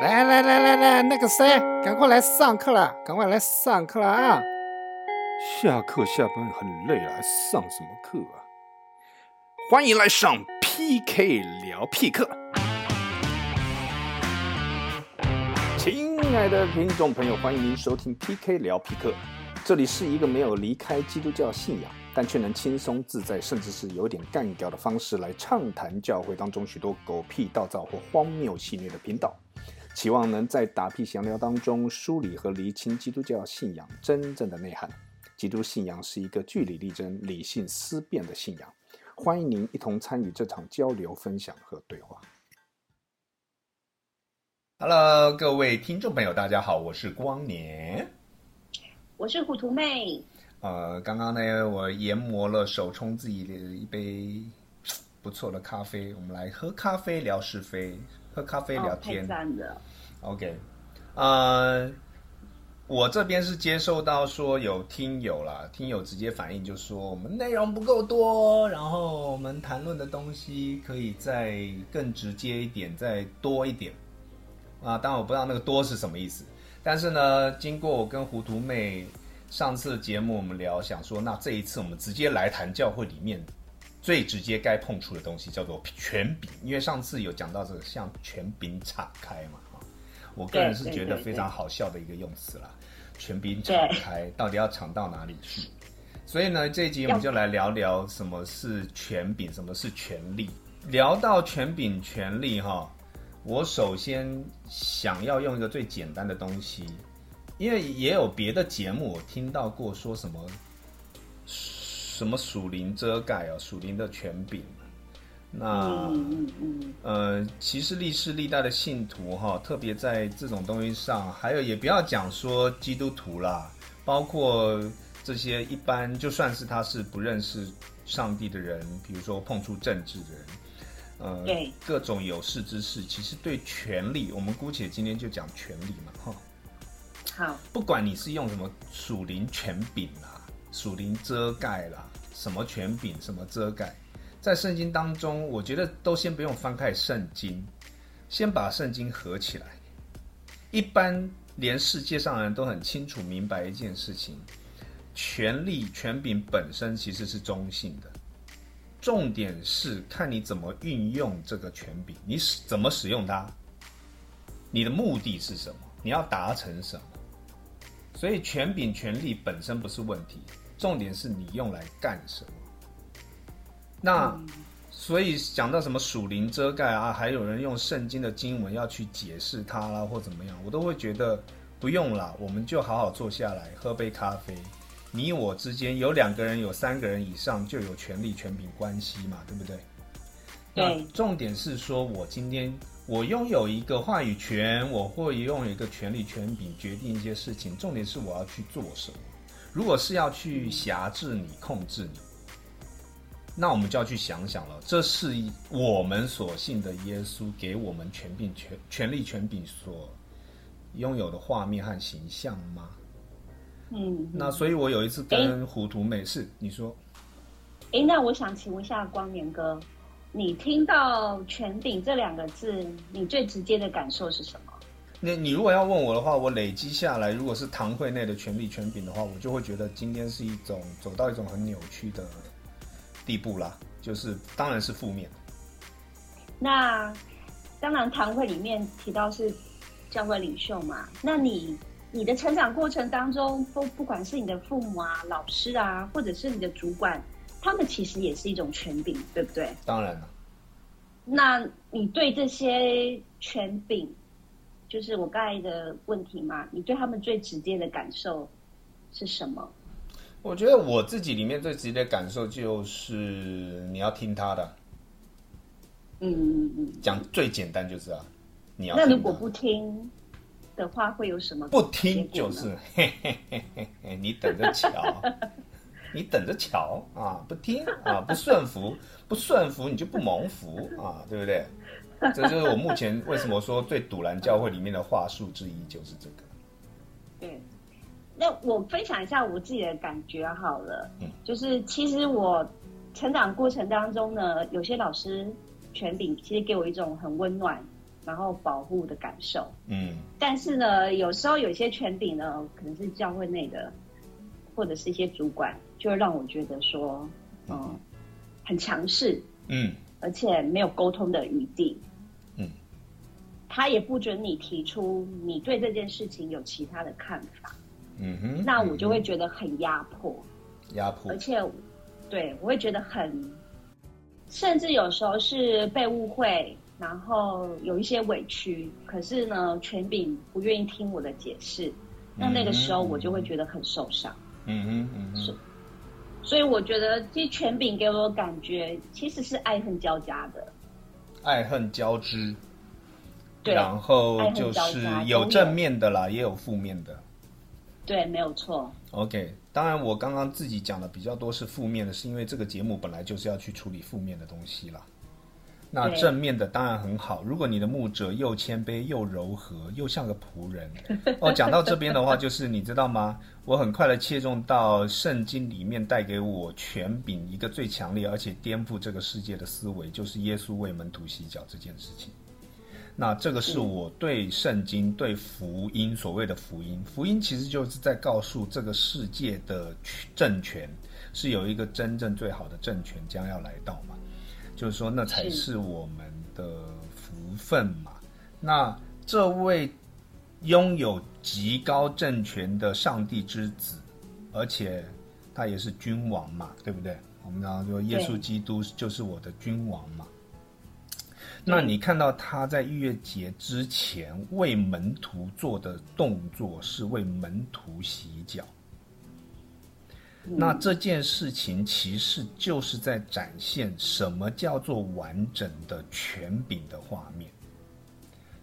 来来来来来，那个谁，赶快来上课了，赶快来上课了啊！下课下班很累了，还上什么课啊？欢迎来上 PK 聊 P 课。亲爱的听众朋友，欢迎您收听 PK 聊 P 课。这里是一个没有离开基督教信仰，但却能轻松自在，甚至是有点干掉的方式来畅谈教会当中许多狗屁倒灶或荒谬戏谑的频道。期望能在打屁闲聊当中梳理和厘清基督教信仰真正的内涵。基督信仰是一个据理力争、理性思辨的信仰。欢迎您一同参与这场交流、分享和对话。Hello，各位听众朋友，大家好，我是光年。我是虎图妹，呃，刚刚呢，我研磨了手冲自己的一杯不错的咖啡，我们来喝咖啡聊是非，喝咖啡聊天。！OK，呃，我这边是接受到说有听友啦，听友直接反映就说我们内容不够多，然后我们谈论的东西可以再更直接一点，再多一点。啊，当然我不知道那个多是什么意思，但是呢，经过我跟糊涂妹上次节目我们聊，想说那这一次我们直接来谈教会里面最直接该碰触的东西，叫做权柄，因为上次有讲到这个像权柄敞开嘛，啊，我个人是觉得非常好笑的一个用词啦，权柄敞开到底要敞到哪里去？所以呢，这一集我们就来聊聊什么是权柄，什么是权力。聊到权柄、权力，哈。我首先想要用一个最简单的东西，因为也有别的节目我听到过说什么什么属灵遮盖啊，属灵的权柄。那嗯嗯嗯，呃，其实历世历代的信徒哈，特别在这种东西上，还有也不要讲说基督徒啦，包括这些一般就算是他是不认识上帝的人，比如说碰触政治的人。呃，对，各种有识之士，其实对权力，我们姑且今天就讲权力嘛，哈。好，不管你是用什么属灵权柄啦、属灵遮盖啦，什么权柄、什么遮盖，在圣经当中，我觉得都先不用翻开圣经，先把圣经合起来。一般连世界上人都很清楚明白一件事情：权力、权柄本身其实是中性的。重点是看你怎么运用这个权柄，你使怎么使用它，你的目的是什么，你要达成什么。所以权柄、权力本身不是问题，重点是你用来干什么。那所以讲到什么属灵遮盖啊，还有人用圣经的经文要去解释它啦，或怎么样，我都会觉得不用啦，我们就好好坐下来喝杯咖啡。你我之间有两个人、有三个人以上，就有权力、权柄关系嘛，对不对？那。重点是说，我今天我拥有一个话语权，我会拥有一个权力、权柄，决定一些事情。重点是我要去做什么。如果是要去辖制你、控制你，那我们就要去想想了，这是我们所信的耶稣给我们权柄、权权力、权柄所拥有的画面和形象吗？嗯，那所以，我有一次跟糊涂美是你说，哎，那我想请问一下光年哥，你听到“权柄”这两个字，你最直接的感受是什么？那你如果要问我的话，我累积下来，如果是堂会内的权力权柄的话，我就会觉得今天是一种走到一种很扭曲的地步啦，就是当然是负面。那当然，堂会里面提到是教会领袖嘛，那你你的成长过程当中，不不管是你的父母啊、老师啊，或者是你的主管，他们其实也是一种权柄，对不对？当然了，那你对这些权柄，就是我刚才的问题嘛？你对他们最直接的感受是什么？我觉得我自己里面最直接的感受就是你要听他的，嗯嗯嗯。讲最简单就是啊，你要那如果不听的话，会有什么？不听就是嘿嘿嘿嘿嘿，你等着瞧，你等着瞧啊！不听啊，不顺服，不顺服你就不蒙福啊，对不对？这就是我目前为什么说最堵拦教会里面的话术之一，就是这个。对。那我分享一下我自己的感觉好了，嗯，就是其实我成长过程当中呢，有些老师权柄其实给我一种很温暖，然后保护的感受。嗯但是呢，有时候有些权柄呢，可能是教会内的，或者是一些主管，就会让我觉得说，嗯，很强势，嗯而且没有沟通的余地。嗯，他也不准你提出你对这件事情有其他的看法，嗯哼，那我就会觉得很压迫，压迫。而，且对我会觉得很，甚至有时候是被误会，然后有一些委屈，可是呢，权柄不愿意听我的解释，那那个时候我就会觉得很受伤。嗯哼嗯是哼，所以我觉得，其实权柄给我的感觉其实是爱恨交加的。爱恨交织，对然后就是有正面的啦，也有负面的。对，没有错。OK，当然我刚刚自己讲的比较多是负面的，是因为这个节目本来就是要去处理负面的东西啦。那正面的当然很好，如果你的牧者又谦卑又柔和，又像个仆人。哦，讲到这边的话，就是你知道吗？我很快的切中到圣经里面带给我权柄一个最强烈而且颠覆这个世界的思维，就是耶稣为门徒洗脚这件事情。那这个是我对圣经、对福音所谓的福音，福音其实就是在告诉这个世界的政权是有一个真正最好的政权将要来到嘛，就是说那才是是我们的福分嘛。那这位拥有极高政权的上帝之子，而且他也是君王嘛，对不对？我们常常说耶稣基督就是我的君王嘛。那你看到他在逾越节之前为门徒做的动作是为门徒洗脚，那这件事情其实就是在展现什么叫做完整的权柄的画面，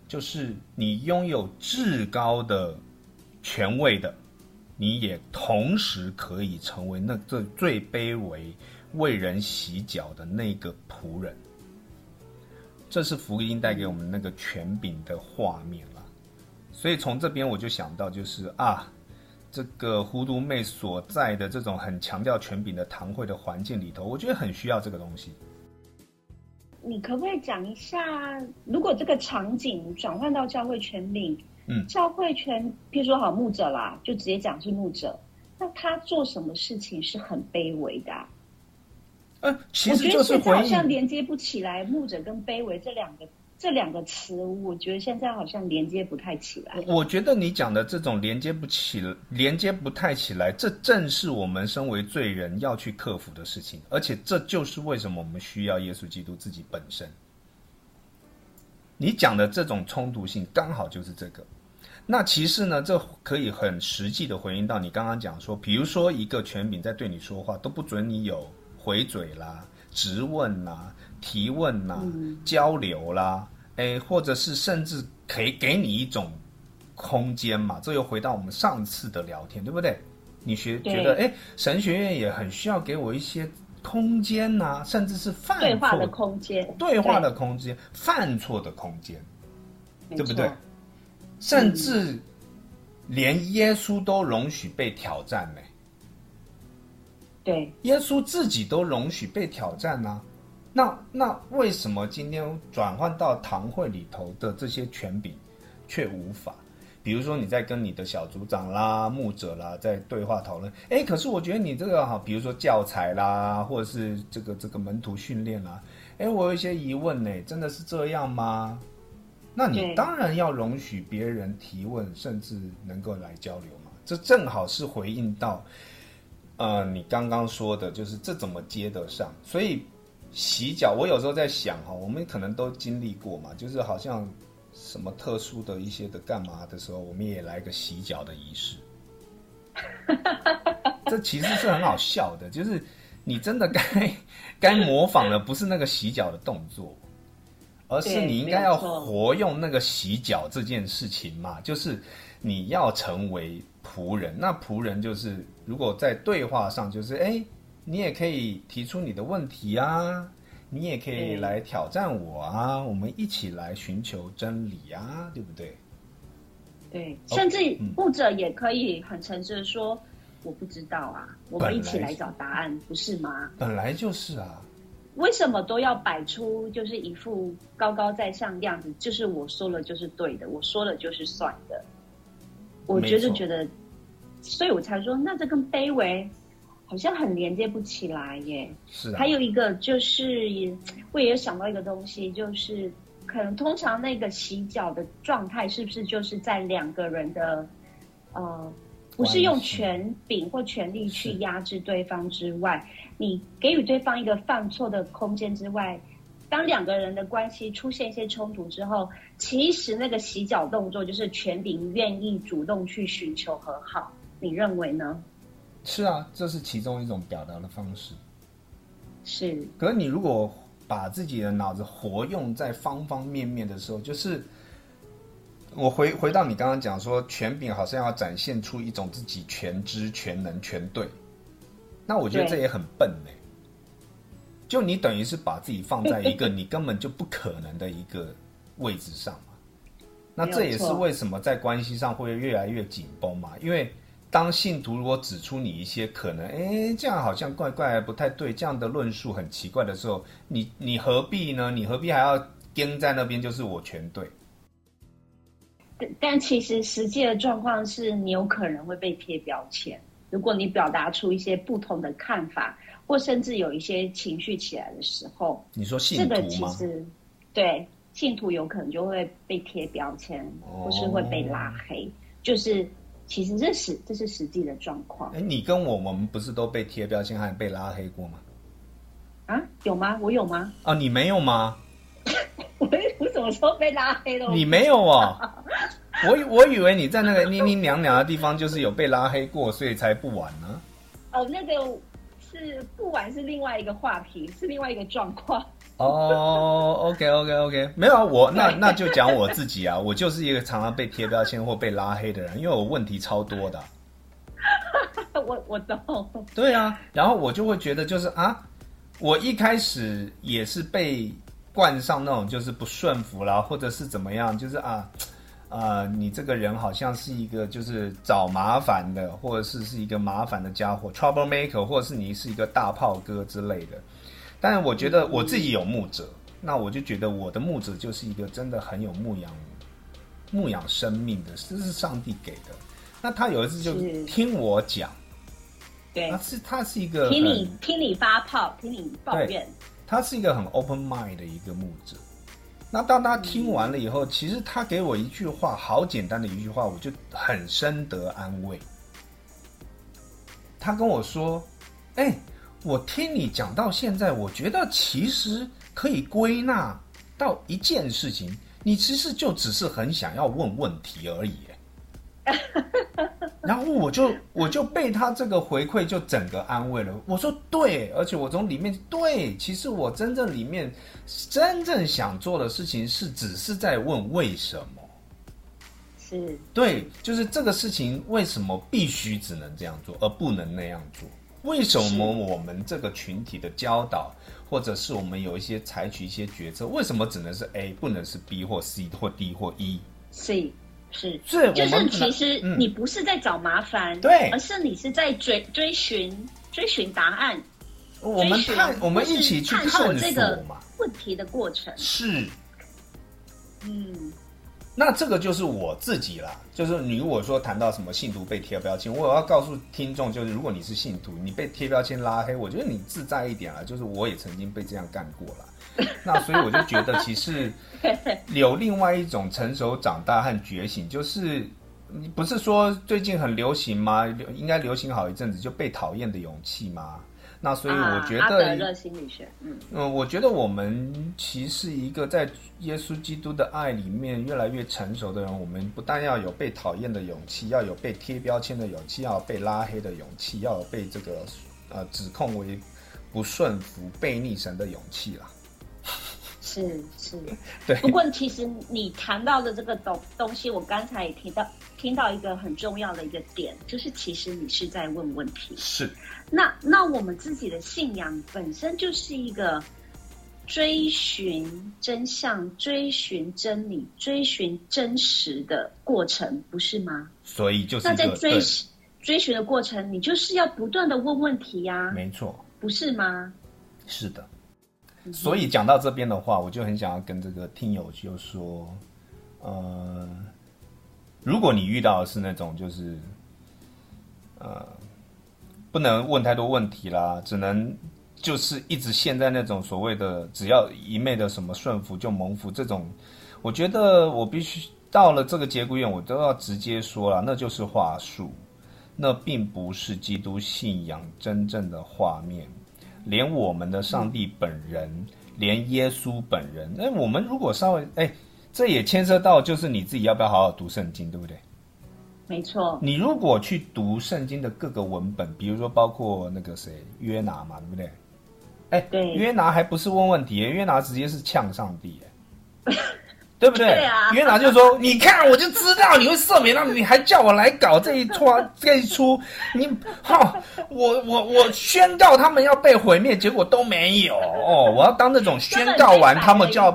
就是你拥有至高的权位的，你也同时可以成为那最最卑微为人洗脚的那个仆人。这是福音带给我们那个权柄的画面了。所以从这边我就想到，就是啊，这个糊涂妹所在的这种很强调权柄的堂会的环境里头，我觉得很需要这个东西。你可不可以讲一下，如果这个场景转换到教会权柄，嗯教会权，譬如说好牧者啦，就直接讲是牧者，那他做什么事情是很卑微的、啊？呃，其实就是好像，连接不起来，牧者跟卑微这两个这两个词，我觉得现在好像连接不太起来。我觉得你讲的这种连接不起、连接不太起来，这正是我们身为罪人要去克服的事情，而且这就是为什么我们需要耶稣基督自己本身。你讲的这种冲突性，刚好就是这个。那其实呢，这可以很实际的回应到你刚刚讲说，比如说一个权柄在对你说话，都不准你有回嘴啦、质问啦、提问啦、交流啦，哎，或者是甚至可以给你一种空间嘛。这又回到我们上次的聊天，对不对？你学觉得，哎，神学院也很需要给我一些空间呐、甚至是犯错对话的空间，对话的空间、犯错的空间。对不对？甚至连耶稣都容许被挑战呢、对，耶稣自己都容许被挑战呢、那那为什么今天转换到堂会里头的这些权柄却无法？比如说你在跟你的小组长啦、牧者啦在对话讨论，哎，可是我觉得你这个哈，比如说教材啦，或者是这个这个门徒训练啦，哎，我有一些疑问呢，真的是这样吗？那你当然要容许别人提问，甚至能够来交流嘛。这正好是回应到，呃，你刚刚说的，就是这怎么接得上？所以洗脚，我有时候在想哈，我们可能都经历过嘛，就是好像什么特殊的一些的干嘛的时候，我们也来个洗脚的仪式。这其实是很好笑的，就是你真的该该模仿的不是那个洗脚的动作，而是你应该要活用那个洗脚这件事情嘛，就是你要成为仆人。那仆人就是如果在对话上，就是哎，你也可以提出你的问题啊，你也可以来挑战我啊，我们一起来寻求真理啊，对不对？对，哦甚至嗯牧者也可以很诚实的说，我不知道啊，我们一起来来找答案，不是吗？本来就是啊，为什么都要摆出就是一副高高在上的样子？就是我说了就是对的，我说了就是算的。我觉得没错。觉得，所以我才说，那这跟卑微好像很连接不起来耶。是啊，还有一个就是，我也有想到一个东西，就是可能通常那个洗脚的状态，是不是就是在两个人的呃，不是用权柄或权力去压制对方之外，你给予对方一个犯错的空间之外，当两个人的关系出现一些冲突之后，其实那个洗脚动作就是权柄愿意主动去寻求和好，你认为呢？是啊，这是其中一种表达的方式。是可是你如果把自己的脑子活用在方方面面的时候，就是我回回到你刚刚讲说，权柄好像要展现出一种自己全知、全能、全对，那我觉得这也很笨呢、就你等于是把自己放在一个你根本就不可能的一个位置上嘛。那这也是为什么在关系上会越来越紧绷嘛，因为当信徒如果指出你一些可能，哎，这样好像怪怪不太对，这样的论述很奇怪的时候，你你何必呢？你何必还要跟在那边？就是我全对，但但其实实际的状况是你有可能会被贴标签。如果你表达出一些不同的看法，或甚至有一些情绪起来的时候，你说信这个？其实对信徒有可能就会被贴标签，哦或是会被拉黑。就是其实这是这是实际的状况哎，你跟我我们不是都被贴标签，还被拉黑过吗？啊？有吗？我有吗？啊，你没有吗？我 我什么时候被拉黑了？你没有哦。我以 我以为你在那个นิ่นิ่娘娘的地方，就是有被拉黑过，所以才不玩呢。哦，那个是不玩是另外一个话题，是另外一个状况。哦，OK OK OK，没有啊，我那那就讲我自己啊，我就是一个常常被贴标签或被拉黑的人，因为我问题超多的。我我懂，对啊，然后我就会觉得就是啊，我一开始也是被冠上那种就是不顺服啦，或者是怎么样，就是啊。呃，你这个人好像是一个就是找麻烦的，或者是是一个麻烦的家伙，trouble maker，或者是你是一个大炮哥之类的。但是我觉得我自己有牧者，那我就觉得我的牧者就是一个真的很有牧养牧养生命的，这是上帝给的。那他有一次就是听我讲，对他，是他是一个听你听你发炮，听你抱怨，他是一个很 open mind 的一个牧者。那当他听完了以后，其实他给我一句话，好简单的一句话，我就很深得安慰。他跟我说：“哎、我听你讲到现在，我觉得其实可以归纳到一件事情，你其实就只是很想要问问题而已。” 然后我就我就被他这个回馈就整个安慰了。我说对，而且我从里面对，其实我真正里面真正想做的事情是只是在问为什么。是对，就是这个事情为什么必须只能这样做，而不能那样做？为什么我们这个群体的教导，或者是我们有一些采取一些决策，为什么只能是 A，不能是 B 或 C 或 D 或 E？是是，是就是其实嗯你不是在找麻烦，对而是你是在追追寻追寻答案，我们追寻探，我们一起去探索这个。问题的过程。是，嗯，那这个就是我自己啦，就是你如果说谈到什么信徒被贴标签，我要告诉听众，就是如果你是信徒，你被贴标签拉黑，我觉得你自在一点了，就是我也曾经被这样干过啦。那所以我就觉得，其实 有另外一种成熟长大和觉醒，就是你不是说最近很流行吗？流应该流行好一阵子，就被讨厌的勇气吗？那所以我觉得、阿德得，勒心理学，嗯，嗯，我觉得我们其实一个在耶稣基督的爱里面越来越成熟的人，我们不但要有被讨厌的勇气，要有被贴标签的勇气，要有被拉黑的勇气，要有被这个呃指控为不顺服、背逆神的勇气啦。是是。对，不过其实你谈到的这个东东西，我刚才也听到听到一个很重要的一个点，就是其实你是在问问题。是那那我们自己的信仰本身就是一个追寻真相、追寻真理、追寻真实的过程，不是吗？所以就是那在追寻追寻的过程，你就是要不断的问问题呀、没错，不是吗？是的。所以讲到这边的话，我就很想要跟这个听友就说，呃，如果你遇到的是那种就是，呃，不能问太多问题啦，只能就是一直陷在那种所谓的只要一昧的什么顺服就蒙福这种，我觉得我必须到了这个节骨眼，我都要直接说了，那就是话术，那并不是基督信仰真正的画面。连我们的上帝本人，连耶稣本人，那我们如果稍微哎，这也牵涉到就是你自己要不要好好读圣经，对不对？没错，你如果去读圣经的各个文本，比如说包括那个谁约拿嘛，对不对？哎，对约拿还不是问问题，约拿直接是呛上帝，哎 对不对？对啊约拿就说：“你看，我就知道你会赦免，那你还叫我来搞这一出 这一出，你哈、我我我宣告他们要被毁灭，结果都没有哦，我要当那种宣告完他们就要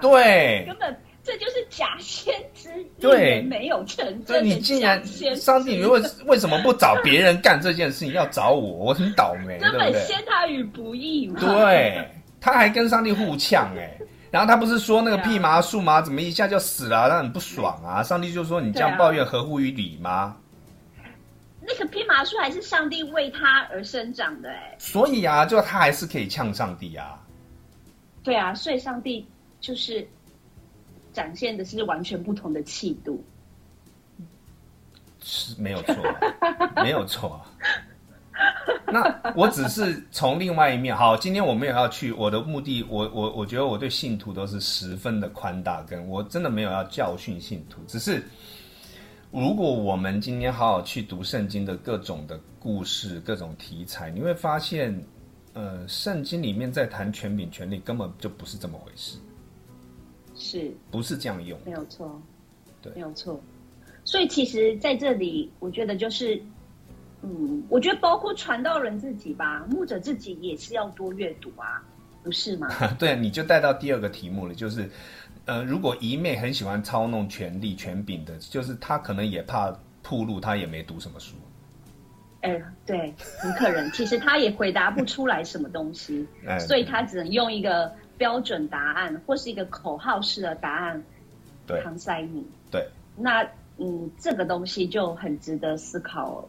对根本这就是假先知，对没有成所以真的你竟然先上帝，你为为什么不找别人干这件事情，要找我？我很倒霉，对根本不对？陷他于不义嘛。对，他还跟上帝互呛哎、然后他不是说那个对啊蓖麻树吗？怎么一下就死了、让很不爽啊！上帝就说你这样抱怨合乎于理吗？那个蓖麻树还是上帝为他而生长的，哎，所以啊，就他还是可以呛上帝啊。对啊，所以上帝就是展现的是完全不同的气度。是没有错，没有错。那我只是从另外一面，好，今天我没有要去，我的目的，我我我觉得我对信徒都是十分的宽大，跟我真的没有要教训信徒，只是如果我们今天好好去读圣经的各种的故事、各种题材，你会发现，呃，圣经里面在谈权柄、权力，根本就不是这么回事，是。不是这样用没有错，对。没有错。所以其实在这里，我觉得就是，嗯，我觉得包括传道人自己吧，牧者自己也是要多阅读啊，不是吗？对，你就带到第二个题目了，就是，呃，如果一妹很喜欢操弄权力、权柄的，就是她可能也怕铺路，她也没读什么书。哎，对，很可能，其实他也回答不出来什么东西，哎，所以他只能用一个标准答案或是一个口号式的答案对搪塞你。对，那嗯，这个东西就很值得思考哦。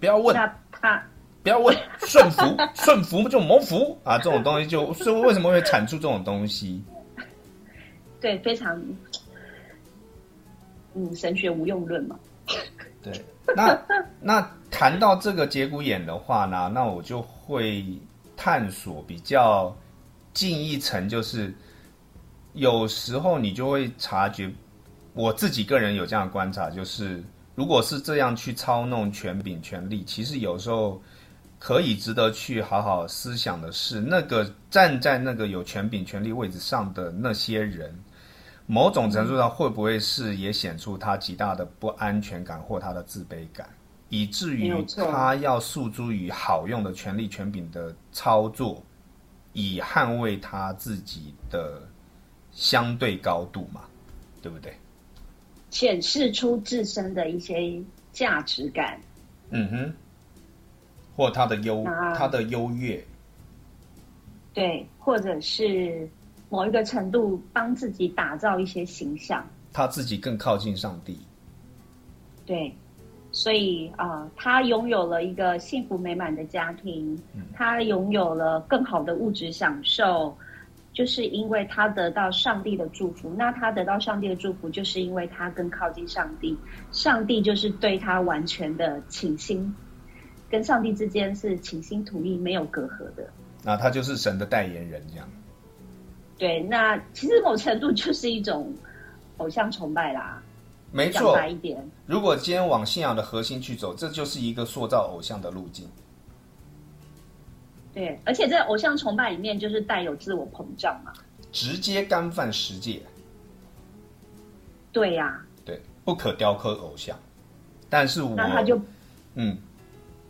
不要问，那他不要问，顺服，顺服就谋福。啊，这种东西就，所以为什么会产出这种东西？对非常嗯神学无用论嘛。对，那那谈到这个节骨眼的话呢，那我就会探索比较近一层，就是有时候你就会察觉，我自己个人有这样的观察，就是如果是这样去操弄权柄、权力，其实有时候可以值得去好好思想的是，那个站在那个有权柄、权力位置上的那些人。某种程度上，会不会是也显出他极大的不安全感或他的自卑感，以至于他要诉诸于好用的权力权柄的操作，以捍卫他自己的相对高度嘛？对不对？显示出自身的一些价值感。嗯哼，或他的优他的优越，对，或者是某一个程度帮自己打造一些形象，他自己更靠近上帝。对，所以啊、呃他拥有了一个幸福美满的家庭，他拥有了更好的物质享受，就是因为他得到上帝的祝福。那他得到上帝的祝福，就是因为他更靠近上帝，上帝就是对他完全的倾心，跟上帝之间是倾心吐意，没有隔阂的。那他就是神的代言人，这样。对，那其实某程度就是一种偶像崇拜啦。没错，一点，如果今天往信仰的核心去走，这就是一个塑造偶像的路径。对，而且在偶像崇拜里面就是带有自我膨胀嘛。直接干犯十诫，对呀、对，不可雕刻偶像。但是我，那他就，嗯，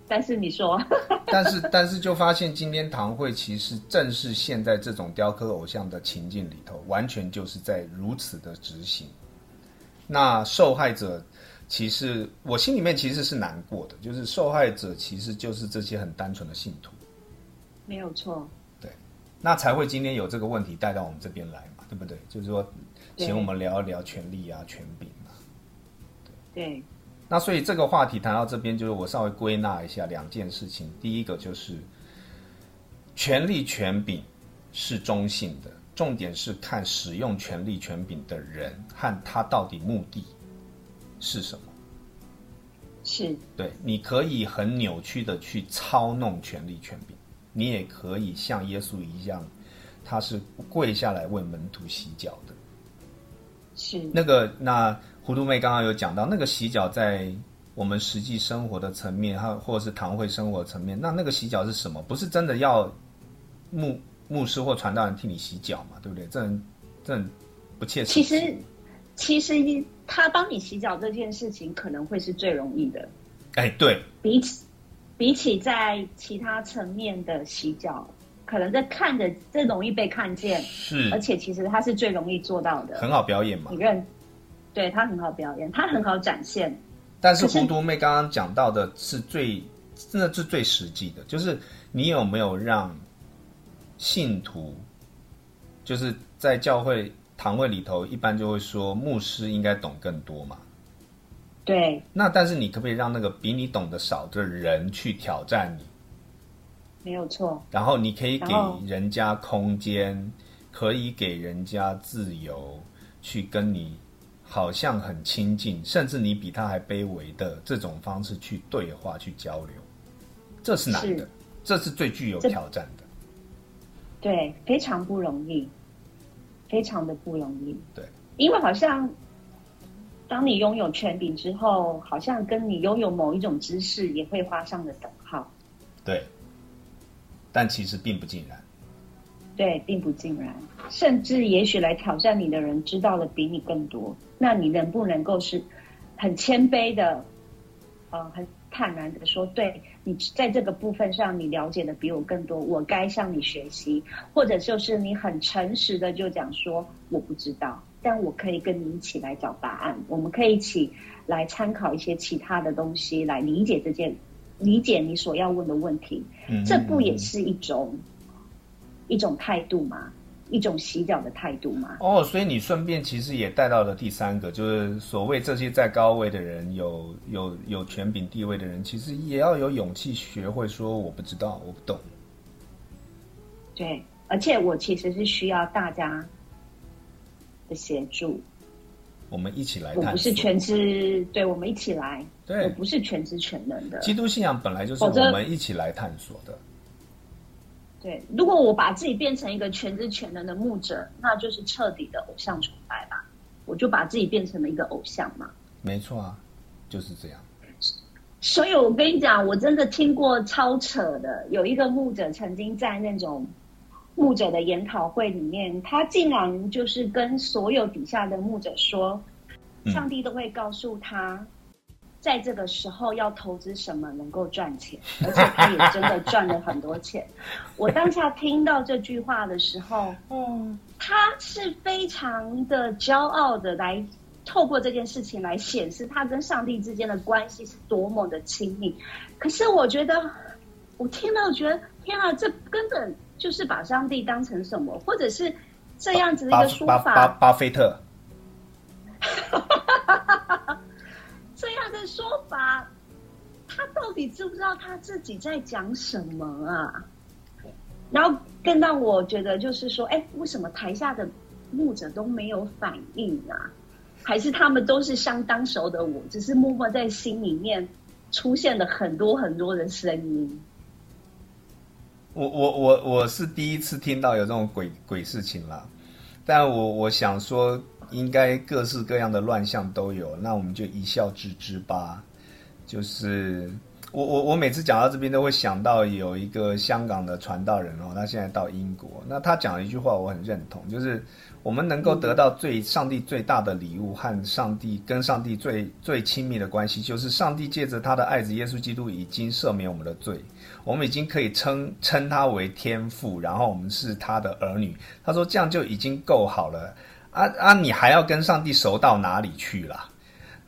但是你说，但是但是就发现今天堂会其实正是现在这种雕刻偶像的情境里头，完全就是在如此的执行。那受害者其实我心里面其实是难过的，就是受害者其实就是这些很单纯的信徒。没有错，对，那才会今天有这个问题带到我们这边来嘛，对不对？就是说，请我们聊一聊权力啊、权柄啊。对，那所以这个话题谈到这边，就是我稍微归纳一下两件事情。第一个就是权力权柄是中性的，重点是看使用权力权柄的人和他到底目的是什么。是对，你可以很扭曲的去操弄权力权柄，你也可以像耶稣一样，他是跪下来为门徒洗脚的。是，那个，那糊涂妹刚刚有讲到，那个洗脚在我们实际生活的层面，还或者是堂会生活层面，那那个洗脚是什么？不是真的要牧牧师或传道人替你洗脚嘛？对不对？这很这很不切实际。其实其实他帮你洗脚这件事情可能会是最容易的，哎，对，比起比起在其他层面的洗脚，可能在看的这容易被看见，是而且其实它是最容易做到的。很好表演嘛你。认？对他很好表演，他很好展现。但是可是糊涂妹刚刚讲到的是最，真的是最实际的，就是你有没有让信徒，就是在教会堂会里头，一般就会说牧师应该懂更多嘛。对，那但是你可不可以让那个比你懂得少的人去挑战你？没有错。然后你可以给人家空间，可以给人家自由，去跟你好像很亲近，甚至你比他还卑微的这种方式去对话、去交流，这是难的是，这是最具有挑战的。对，非常不容易，非常的不容易。对，因为好像当你拥有权柄之后，好像跟你拥有某一种知识也会画上了等号。对，但其实并不尽然。对，并不尽然，甚至也许来挑战你的人知道的比你更多，那你能不能够是很谦卑的，呃，很坦然的说，对你在这个部分上你了解的比我更多，我该向你学习，或者就是你很诚实的就讲说我不知道，但我可以跟你一起来找答案，我们可以一起来参考一些其他的东西来理解这件，理解你所要问的问题，嗯，这不也是一种一种态度吗？一种洗脚的态度吗？哦，所以你顺便其实也带到了第三个，就是所谓这些在高位的人，有有有权柄地位的人，其实也要有勇气学会说我不知道，我不懂。对，而且我其实是需要大家的协助，我们一起来我探索。不是全知，对我们一起来，对我，不是全知全能的。基督信仰本来就是我们一起来探索的。对，如果我把自己变成一个全知全能的牧者，那就是彻底的偶像崇拜吧。我就把自己变成了一个偶像嘛。没错啊，就是这样。所以我跟你讲，我真的听过超扯的，有一个牧者曾经在那种牧者的研讨会里面，他竟然就是跟所有底下的牧者说，嗯上帝都会告诉他，在这个时候要投资什么能够赚钱，而且他也真的赚了很多钱。我当下听到这句话的时候，嗯，他是非常的骄傲的来透过这件事情来显示他跟上帝之间的关系是多么的亲密。可是我觉得，我听到觉得天啊，这根本就是把上帝当成什么，或者是这样子的一个说巴巴法，巴菲特，这样的说法，他到底知不知道他自己在讲什么啊？然后更让我觉得就是说，哎，为什么台下的牧者都没有反应啊？还是他们都是相当熟的我，只是默默在心里面出现了很多很多的声音。我我我我是第一次听到有这种鬼鬼事情啦，但我我想说，应该各式各样的乱象都有，那我们就一笑置之吧。就是我我我每次讲到这边都会想到有一个香港的传道人哦，他现在到英国，那他讲了一句话，我很认同，就是我们能够得到最上帝最大的礼物和上帝跟上帝最最亲密的关系，就是上帝借着他的爱子耶稣基督已经赦免我们的罪，我们已经可以称称他为天父，然后我们是他的儿女。他说这样就已经够好了啊啊！你还要跟上帝熟到哪里去啦？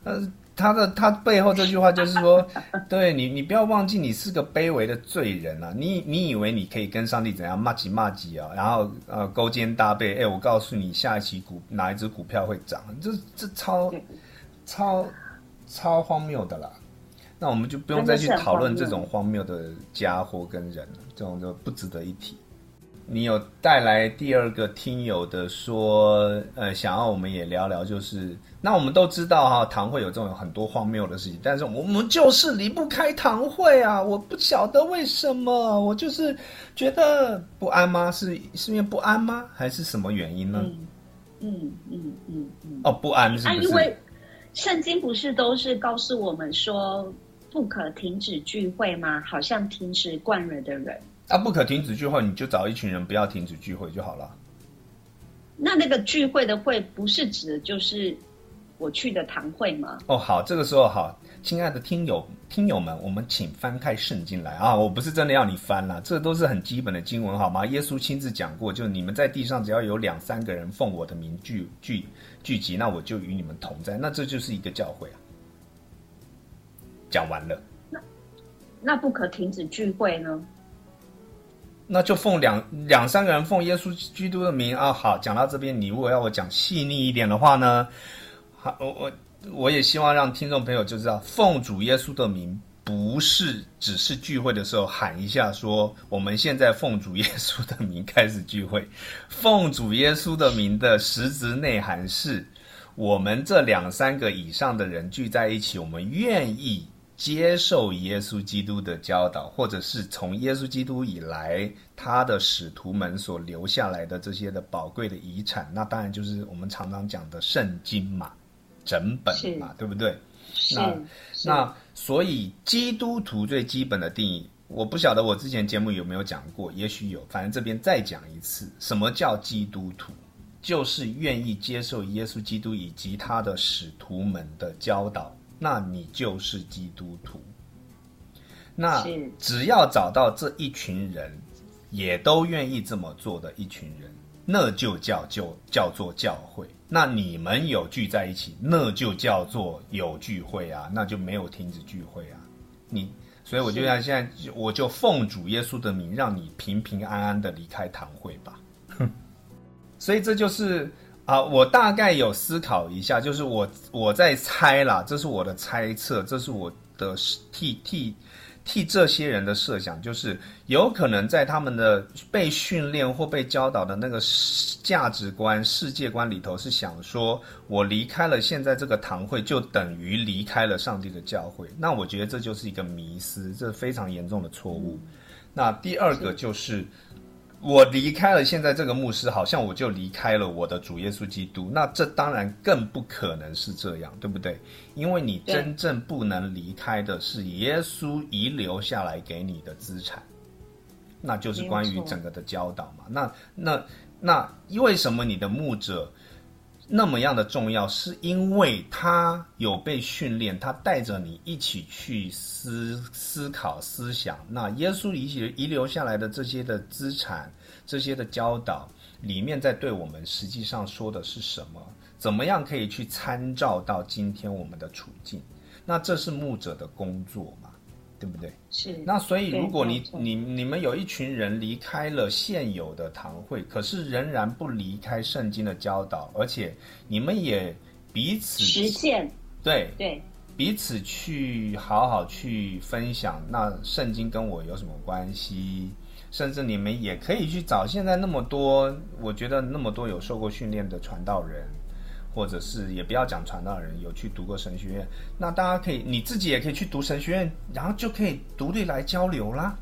呃，他的他背后这句话就是说，对你，你不要忘记你是个卑微的罪人啊！你你以为你可以跟上帝怎样骂几骂几啊？然后呃勾肩搭背，哎，我告诉你，下一期股哪一只股票会涨？这这超超超荒谬的啦！那我们就不用再去讨论这种荒谬的家伙跟人了，这种就不值得一提。你有带来第二个听友的说，呃，想要我们也聊聊，就是那我们都知道哈，堂会有这种很多荒谬的事情，但是我们就是离不开堂会啊！我不晓得为什么，我就是觉得不安吗？是是因为不安吗？还是什么原因呢？嗯嗯嗯嗯。哦，不安是不是？因为圣经不是都是告诉我们说不可停止聚会吗？好像停止惯了的人。啊，不可停止聚会，你就找一群人不要停止聚会就好了。那那个聚会的会不是指的就是我去的堂会吗？哦，好，这个时候好，亲爱的听友听友们，我们请翻开圣经来啊！我不是真的要你翻了，这都是很基本的经文，好吗？耶稣亲自讲过，就你们在地上只要有两三个人奉我的名聚聚聚集，那我就与你们同在，那这就是一个教会啊。讲完了，那那不可停止聚会呢？那就奉两两三个人奉耶稣基督的名啊！好，讲到这边，你如果要我讲细腻一点的话呢，好，我我我也希望让听众朋友就知道，奉主耶稣的名不是只是聚会的时候喊一下说我们现在奉主耶稣的名开始聚会，奉主耶稣的名的实质内涵是我们这两三个以上的人聚在一起，我们愿意。接受耶稣基督的教导，或者是从耶稣基督以来他的使徒们所留下来的这些的宝贵的遗产，那当然就是我们常常讲的圣经嘛，整本嘛，对不对？那那所以基督徒最基本的定义，我不晓得我之前节目有没有讲过，也许有，反正这边再讲一次，什么叫基督徒？就是愿意接受耶稣基督以及他的使徒们的教导。那你就是基督徒。那只要找到这一群人，也都愿意这么做的一群人，那就叫就叫做教会。那你们有聚在一起，那就叫做有聚会啊，那就没有停止聚会啊。你所以我就像现在，我就奉主耶稣的名，让你平平安安的离开堂会吧。所以这就是。啊，我大概有思考一下，就是我我在猜啦，这是我的猜测，这是我的替替替这些人的设想，就是有可能在他们的被训练或被教导的那个价值观、世界观里头，是想说我离开了现在这个堂会，就等于离开了上帝的教会。那我觉得这就是一个迷思，这是非常严重的错误。那第二个就是。我离开了现在这个牧师，好像我就离开了我的主耶稣基督。那这当然更不可能是这样，对不对？因为你真正不能离开的是耶稣遗留下来给你的资产，那就是关于整个的教导嘛。那那那，为什么你的牧者？那么样的重要，是因为他有被训练，他带着你一起去思思考、思想。那耶稣遗遗留下来的这些的资产、这些的教导，里面在对我们实际上说的是什么？怎么样可以去参照到今天我们的处境？那这是牧者的工作？对不对？是。那所以，如果你你你们有一群人离开了现有的堂会，可是仍然不离开圣经的教导，而且你们也彼此实现，对对，彼此去好好去分享，那圣经跟我有什么关系？甚至你们也可以去找现在那么多，我觉得那么多有受过训练的传道人。或者是也不要讲传道人有去读过神学院，那大家可以你自己也可以去读神学院，然后就可以独立来交流啦。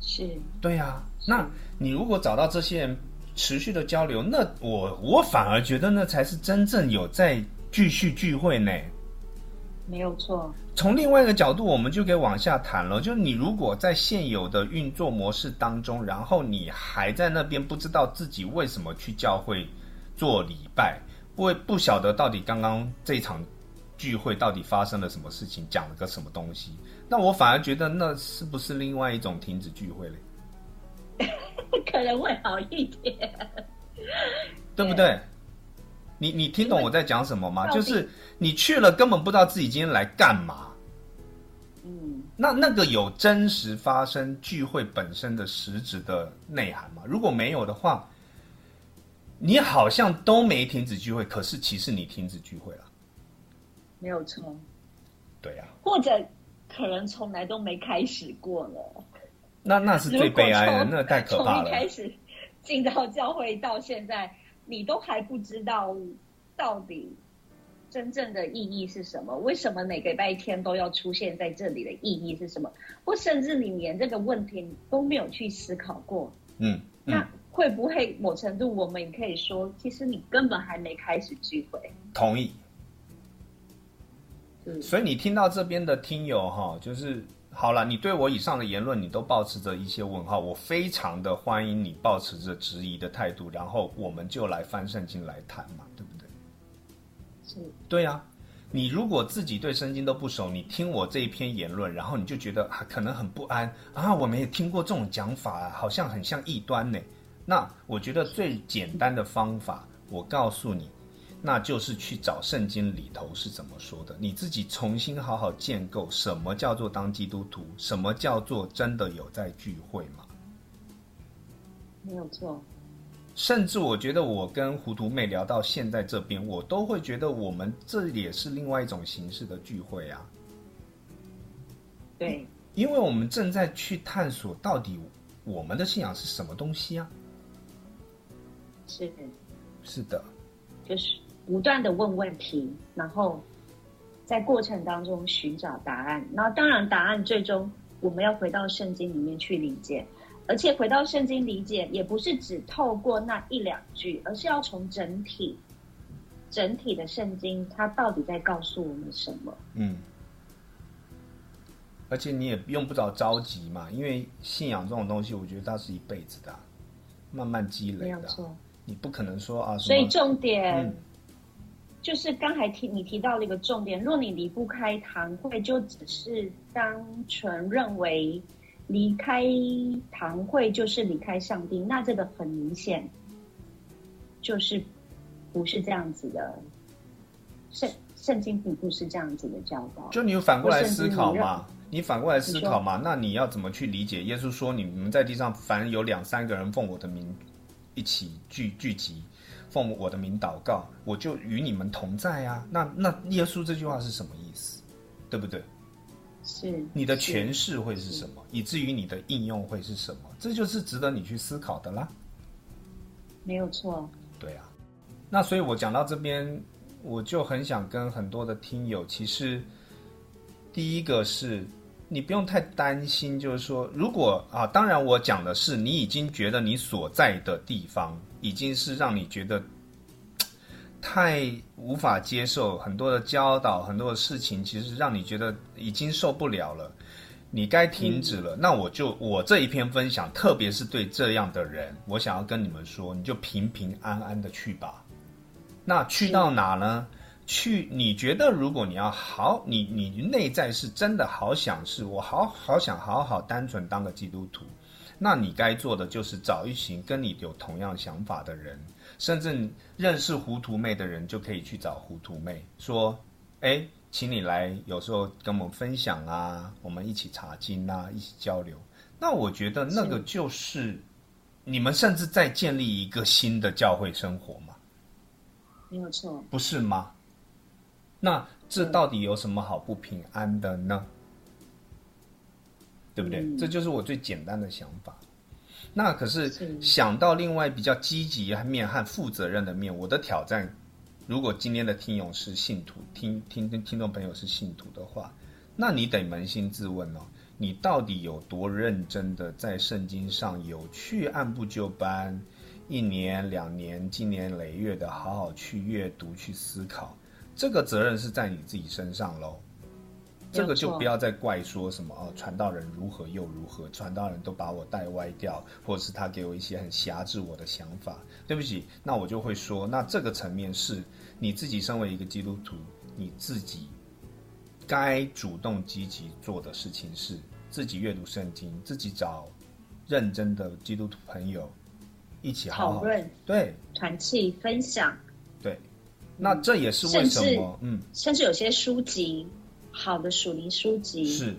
是，对呀。那你如果找到这些人持续的交流，那我我反而觉得那才是真正有在继续聚会呢。没有错。从另外一个角度，我们就可以往下谈了。就是你如果在现有的运作模式当中，然后你还在那边不知道自己为什么去教会做礼拜。不不晓得到底刚刚这场聚会到底发生了什么事情，讲了个什么东西？那我反而觉得那是不是另外一种停止聚会嘞？可能会好一点，对不对？你你听懂我在讲什么吗？就是你去了根本不知道自己今天来干嘛。嗯，那那个有真实发生聚会本身的实质的内涵吗？如果没有的话，你好像都没停止聚会，可是其实你停止聚会了。没有错，对呀、或者可能从来都没开始过了。那那是最悲哀的，那太可怕了。从一开始进到教会到现在，你都还不知道到底真正的意义是什么？为什么每个礼拜天都要出现在这里的意义是什么？或甚至你连这个问题都没有去思考过，嗯嗯那，会不会某程度我们也可以说，其实你根本还没开始聚会？同意。嗯，所以你听到这边的听友哈，就是好了，你对我以上的言论，你都保持着一些问号，我非常的欢迎你保持着质疑的态度，然后我们就来翻圣经来谈嘛，对不对？是对啊、你如果自己对圣经都不熟，你听我这一篇言论，然后你就觉得啊，可能很不安啊，我没有听过这种讲法啊，好像很像异端呢。那我觉得最简单的方法，我告诉你，那就是去找圣经里头是怎么说的，你自己重新好好建构什么叫做当基督徒，什么叫做真的有在聚会吗。没有错。甚至我觉得我跟糊涂妹聊到现在这边，我都会觉得我们这也是另外一种形式的聚会啊，对，因为我们正在去探索到底我们的信仰是什么东西啊。是是的，就是不断的问问题，然后在过程当中寻找答案。然后当然答案最终我们要回到圣经里面去理解，而且回到圣经理解也不是只透过那一两句，而是要从整体整体的圣经它到底在告诉我们什么。嗯。而且你也用不着着急嘛，因为信仰这种东西，我觉得它是一辈子的啊、慢慢积累的啊、没有错，你不可能说啊，所以重点。嗯就是刚才提你提到了一个重点，若你离不开堂会，就只是单纯认为离开堂会就是离开上帝，那这个很明显就是不是这样子的。圣圣经并不是这样子的教导，就你反过来思考嘛，你反过来思考嘛，那你要怎么去理解？耶稣说：“你们在地上凡有两三个人奉我的名一起聚聚集，奉我的名祷告，我就与你们同在啊。那”那耶稣这句话是什么意思？对不对？是你的诠释会是什么？以至于你的应用会是什么？这就是值得你去思考的啦。没有错，对啊，那所以我讲到这边，我就很想跟很多的听友，其实第一个是你不用太担心，就是说，如果啊，当然我讲的是你已经觉得你所在的地方已经是让你觉得太无法接受，很多的教导，很多的事情，其实让你觉得已经受不了了。你该停止了，那我就我这一篇分享，特别是对这样的人，我想要跟你们说，你就平平安安的去吧。那去到哪呢？去，你觉得如果你要好，你你内在是真的好想是，我好好想好好单纯当个基督徒，那你该做的就是找一群跟你有同样想法的人，甚至认识糊涂妹的人，就可以去找糊涂妹说，哎，请你来，有时候跟我们分享啊，我们一起查经啊，一起交流。那我觉得那个就是你们甚至在建立一个新的教会生活嘛，没有错，不是吗？那这到底有什么好不平安的呢？对不对？嗯这就是我最简单的想法。那可是是想到另外比较积极面和负责任的面，我的挑战，如果今天的听友是信徒，听听听听众朋友是信徒的话，那你得扪心自问哦，你到底有多认真的在圣经上有去按部就班，一年两年、经年累月的好好去阅读、去思考，这个责任是在你自己身上喽。这个就不要再怪说什么哦，传道人如何又如何，传道人都把我带歪掉，或者是他给我一些很辖制我的想法。对不起，那我就会说，那这个层面是你自己身为一个基督徒，你自己该主动积极做的事情是自己阅读圣经，自己找认真的基督徒朋友一起好好讨论、对团契、分享，对，那这也是为什么，嗯，甚至有些书籍，好的属灵书籍是，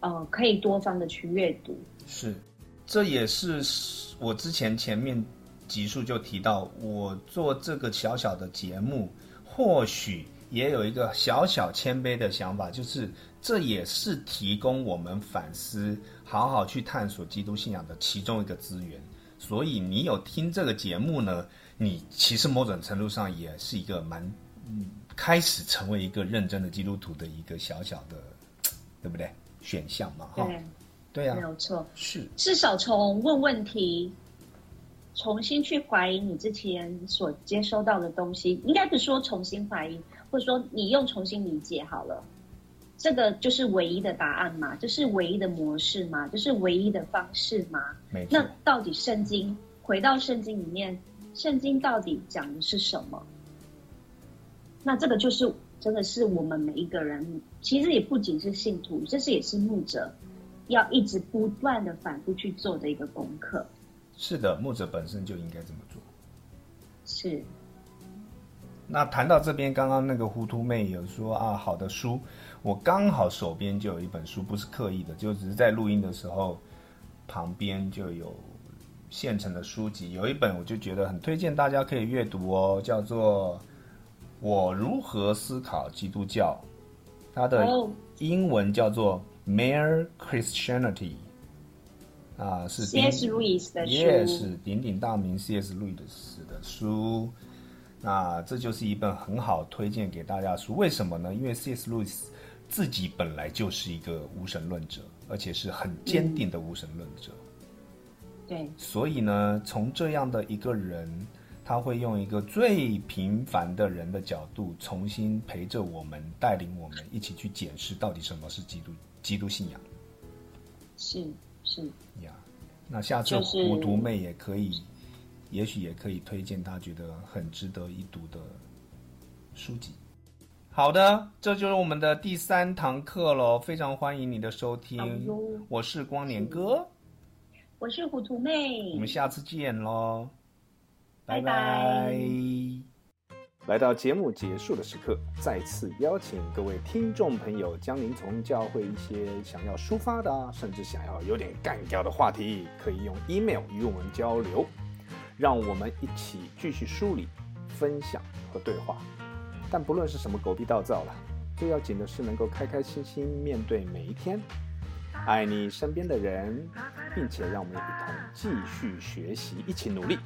呃，可以多方的去阅读。是，这也是我之前前面集数就提到，我做这个小小的节目，或许也有一个小小谦卑的想法，就是这也是提供我们反思、好好去探索基督信仰的其中一个资源。所以你有听这个节目呢？你其实某种程度上也是一个蛮，嗯，开始成为一个认真的基督徒的一个小小的，对不对？选项嘛，哈，对呀，没有错，是至少从问问题，重新去怀疑你之前所接收到的东西，应该不是说重新怀疑，或者说你用重新理解好了，这个就是唯一的答案嘛？这是唯一的模式嘛？这是唯一的方式吗？没错。那到底圣经回到圣经里面？圣经到底讲的是什么？那这个就是真的是我们每一个人，其实也不仅是信徒，这是也是牧者要一直不断的反复去做的一个功课。是的，牧者本身就应该这么做。是。那谈到这边，刚刚那个糊涂妹有说啊，好的书，我刚好手边就有一本书，不是刻意的，就只是在录音的时候旁边就有。现成的书籍有一本，我就觉得很推荐大家可以阅读哦，叫做《我如何思考基督教》，它的英文叫做《Mere Christianity》，啊，是 C.S. Lewis 的书，Yes，鼎鼎大名 C.S. Lewis 的书。那这就是一本很好推荐给大家的书，为什么呢？因为 C.S. Lewis 自己本来就是一个无神论者，而且是很坚定的无神论者。对，所以呢，从这样的一个人，他会用一个最平凡的人的角度，重新陪着我们，带领我们一起去检视到底什么是基督基督信仰。是是呀，那下次糊涂妹也可以，也许也可以推荐他觉得很值得一读的书籍。好的，这就是我们的第三堂课喽，非常欢迎你的收听，我是光年哥。我是糊涂妹，我们下次见喽，拜拜。来到节目结束的时刻，再次邀请各位听众朋友，将您从教会一些想要抒发的，甚至想要有点干掉的话题，可以用 email 与我们交流，让我们一起继续梳理、分享和对话。但不论是什么狗屁道灶了，最要紧的是能够开开心心面对每一天。爱你身边的人，并且让我们一同继续学习，一起努力。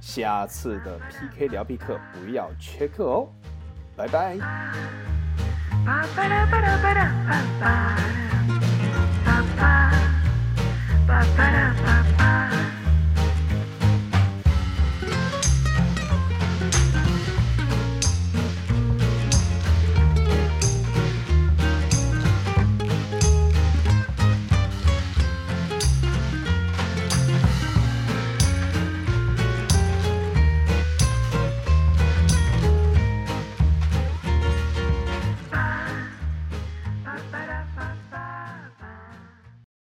下次的 PK 聊必课不要缺课哦，拜拜。